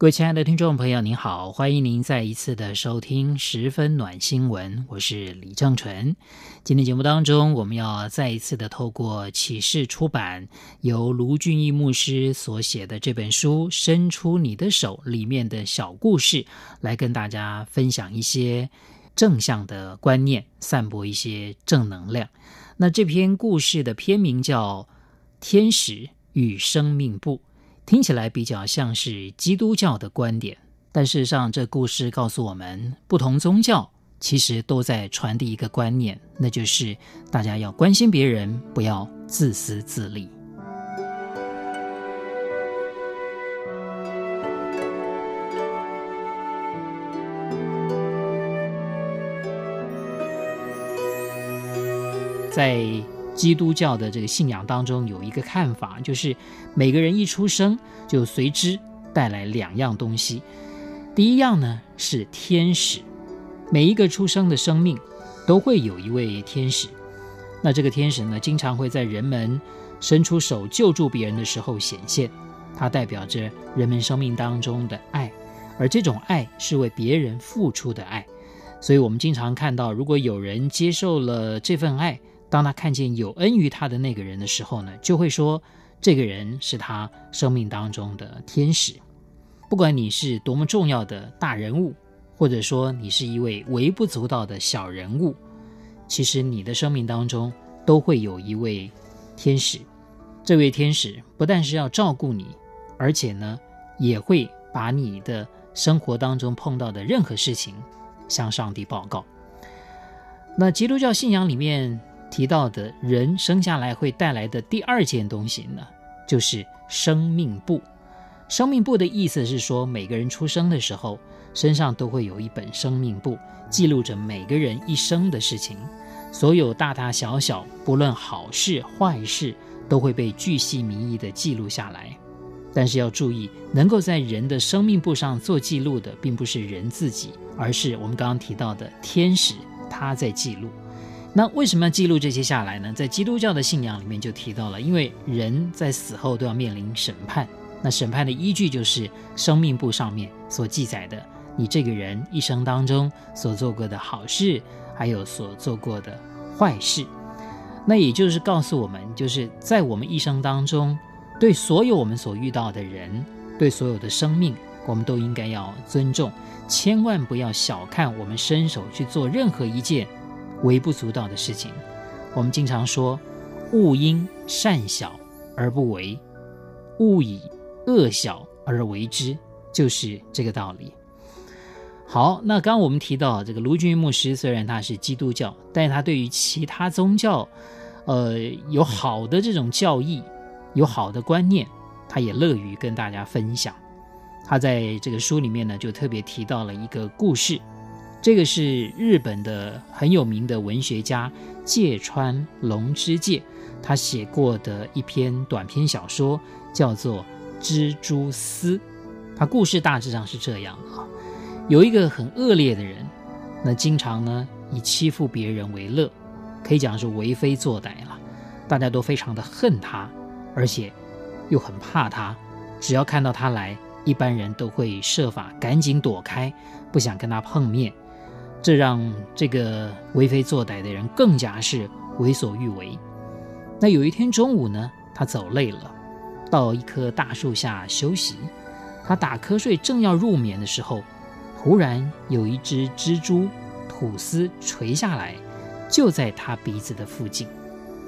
各位亲爱的听众朋友，您好，欢迎您再一次的收听《十分暖新闻》，我是李正淳。今天节目当中，我们要再一次的透过启示出版由卢俊义牧师所写的这本书《伸出你的手》里面的小故事，来跟大家分享一些正向的观念，散播一些正能量。那这篇故事的篇名叫《天使与生命簿》。听起来比较像是基督教的观点，但事实上，这故事告诉我们，不同宗教其实都在传递一个观念，那就是大家要关心别人，不要自私自利。在基督教的这个信仰当中有一个看法，就是每个人一出生就随之带来两样东西。第一样呢是天使，每一个出生的生命都会有一位天使。那这个天使呢，经常会在人们伸出手救助别人的时候显现，它代表着人们生命当中的爱，而这种爱是为别人付出的爱。所以我们经常看到，如果有人接受了这份爱，当他看见有恩于他的那个人的时候呢，就会说这个人是他生命当中的天使。不管你是多么重要的大人物，或者说你是一位微不足道的小人物，其实你的生命当中都会有一位天使。这位天使不但是要照顾你，而且呢，也会把你的生活当中碰到的任何事情向上帝报告。那基督教信仰里面，提到的人生下来会带来的第二件东西呢，就是生命簿。生命簿的意思是说，每个人出生的时候，身上都会有一本生命簿，记录着每个人一生的事情，所有大大小小，不论好事坏事，都会被巨细靡遗地记录下来。但是要注意，能够在人的生命簿上做记录的，并不是人自己，而是我们刚刚提到的天使，他在记录。那为什么要记录这些下来呢？在基督教的信仰里面就提到了，因为人在死后都要面临审判，那审判的依据就是生命簿上面所记载的，你这个人一生当中所做过的好事，还有所做过的坏事。那也就是告诉我们，就是在我们一生当中，对所有我们所遇到的人，对所有的生命，我们都应该要尊重，千万不要小看我们伸手去做任何一件。微不足道的事情，我们经常说“勿因善小而不为，勿以恶小而为之”，就是这个道理。好，那刚刚我们提到这个卢俊牧师，虽然他是基督教，但是他对于其他宗教，呃，有好的这种教义，有好的观念，他也乐于跟大家分享。他在这个书里面呢，就特别提到了一个故事。这个是日本的很有名的文学家芥川龙之介，他写过的一篇短篇小说，叫做《蜘蛛丝》。他故事大致上是这样啊，有一个很恶劣的人，那经常呢以欺负别人为乐，可以讲是为非作歹了。大家都非常的恨他，而且又很怕他，只要看到他来，一般人都会设法赶紧躲开，不想跟他碰面。这让这个为非作歹的人更加是为所欲为。那有一天中午呢，他走累了，到一棵大树下休息。他打瞌睡，正要入眠的时候，突然有一只蜘蛛吐丝垂下来，就在他鼻子的附近。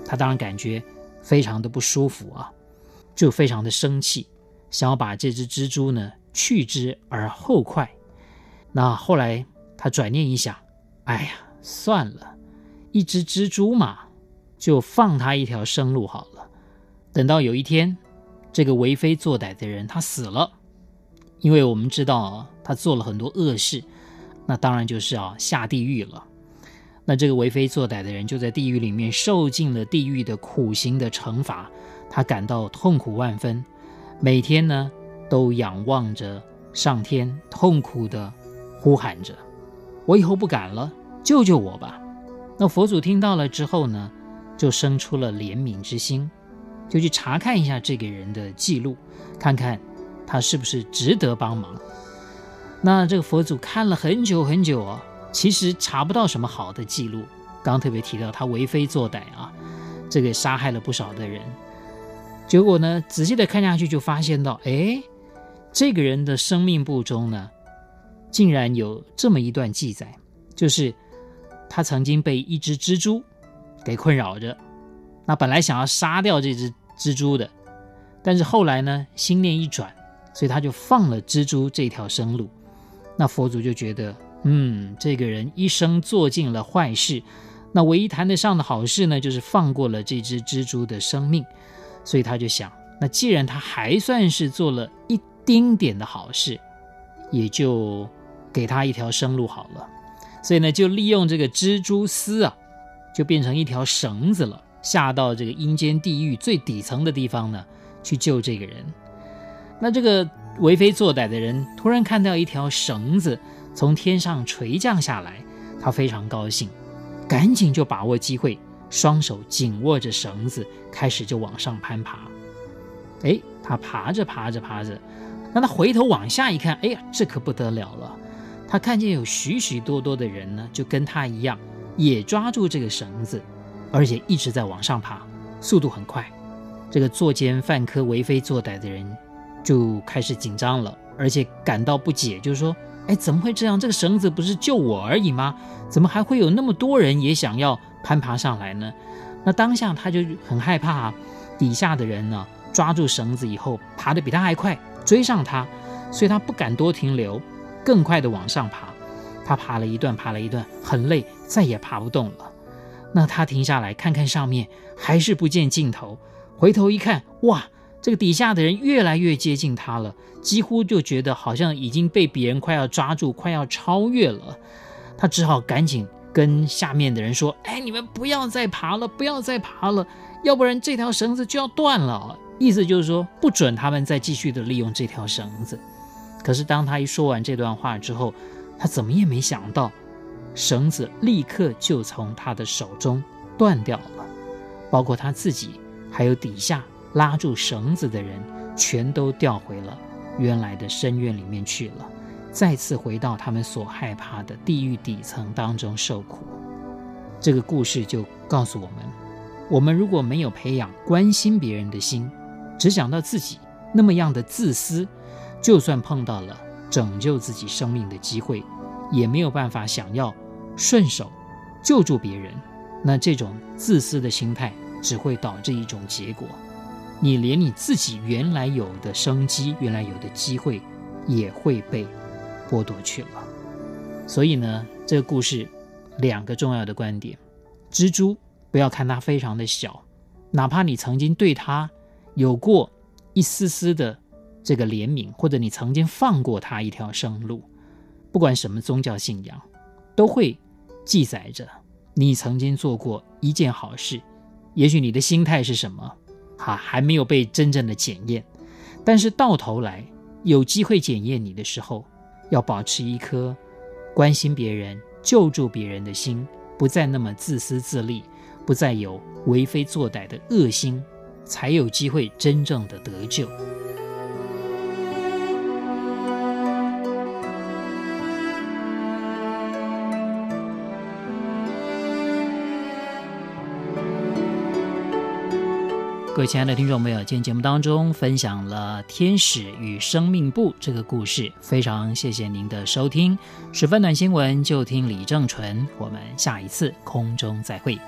他当然感觉非常的不舒服啊，就非常的生气，想要把这只蜘蛛呢去之而后快。那后来。他转念一想，哎呀，算了，一只蜘蛛嘛，就放他一条生路好了。等到有一天，这个为非作歹的人他死了，因为我们知道他做了很多恶事，那当然就是要下地狱了。那这个为非作歹的人就在地狱里面受尽了地狱的苦刑的惩罚，他感到痛苦万分，每天呢都仰望着上天，痛苦的呼喊着：“我以后不敢了，救救我吧！”那佛祖听到了之后呢，就生出了怜悯之心，就去查看一下这个人的记录，看看他是不是值得帮忙。那这个佛祖看了很久很久啊，其实查不到什么好的记录。刚特别提到他为非作歹啊，这个杀害了不少的人。结果呢，仔细的看下去就发现到，哎，这个人的生命簿中呢，竟然有这么一段记载，就是。他曾经被一只蜘蛛给困扰着，那本来想要杀掉这只蜘蛛的，但是后来呢，心念一转，所以他就放了蜘蛛这条生路。那佛祖就觉得，嗯，这个人一生做尽了坏事，那唯一谈得上的好事呢，就是放过了这只蜘蛛的生命。所以他就想，那既然他还算是做了一丁点的好事，也就给他一条生路好了。所以呢，就利用这个蜘蛛丝啊，就变成一条绳子了，下到这个阴间地狱最底层的地方呢，去救这个人。那这个为非作歹的人突然看到一条绳子从天上垂降下来，他非常高兴，赶紧就把握机会，双手紧握着绳子，开始就往上攀爬。哎，他爬着爬着爬着，那他回头往下一看，哎呀，这可不得了了。他看见有许许多多的人呢，就跟他一样，也抓住这个绳子，而且一直在往上爬，速度很快。这个作奸犯科、为非作歹的人就开始紧张了，而且感到不解，就是说：“哎，怎么会这样？这个绳子不是救我而已吗？怎么还会有那么多人也想要攀爬上来呢？”那当下他就很害怕，底下的人呢抓住绳子以后，爬得比他还快，追上他，所以他不敢多停留。更快的往上爬，他爬了一段，爬了一段，很累，再也爬不动了。那他停下来看看上面，还是不见尽头。回头一看，哇，这个底下的人越来越接近他了，几乎就觉得好像已经被别人快要抓住，快要超越了。他只好赶紧跟下面的人说：“哎，你们不要再爬了，不要再爬了，要不然这条绳子就要断了。”意思就是说，不准他们再继续的利用这条绳子。可是当他一说完这段话之后，他怎么也没想到，绳子立刻就从他的手中断掉了，包括他自己，还有底下拉住绳子的人，全都掉回了原来的深渊里面去了，再次回到他们所害怕的地狱底层当中受苦。这个故事就告诉我们：我们如果没有培养关心别人的心，只想到自己，那么样的自私。就算碰到了拯救自己生命的机会，也没有办法想要顺手救助别人。那这种自私的心态只会导致一种结果：你连你自己原来有的生机、原来有的机会也会被剥夺去了。所以呢，这个故事两个重要的观点：蜘蛛不要看它非常的小，哪怕你曾经对它有过一丝丝的。这个怜悯，或者你曾经放过他一条生路，不管什么宗教信仰，都会记载着你曾经做过一件好事。也许你的心态是什么，哈，还没有被真正的检验。但是到头来有机会检验你的时候，要保持一颗关心别人、救助别人的心，不再那么自私自利，不再有为非作歹的恶心，才有机会真正的得救。各位亲爱的听众朋友，今天节目当中分享了《天使与生命簿》这个故事，非常谢谢您的收听。十分暖新闻就听李正淳，我们下一次空中再会。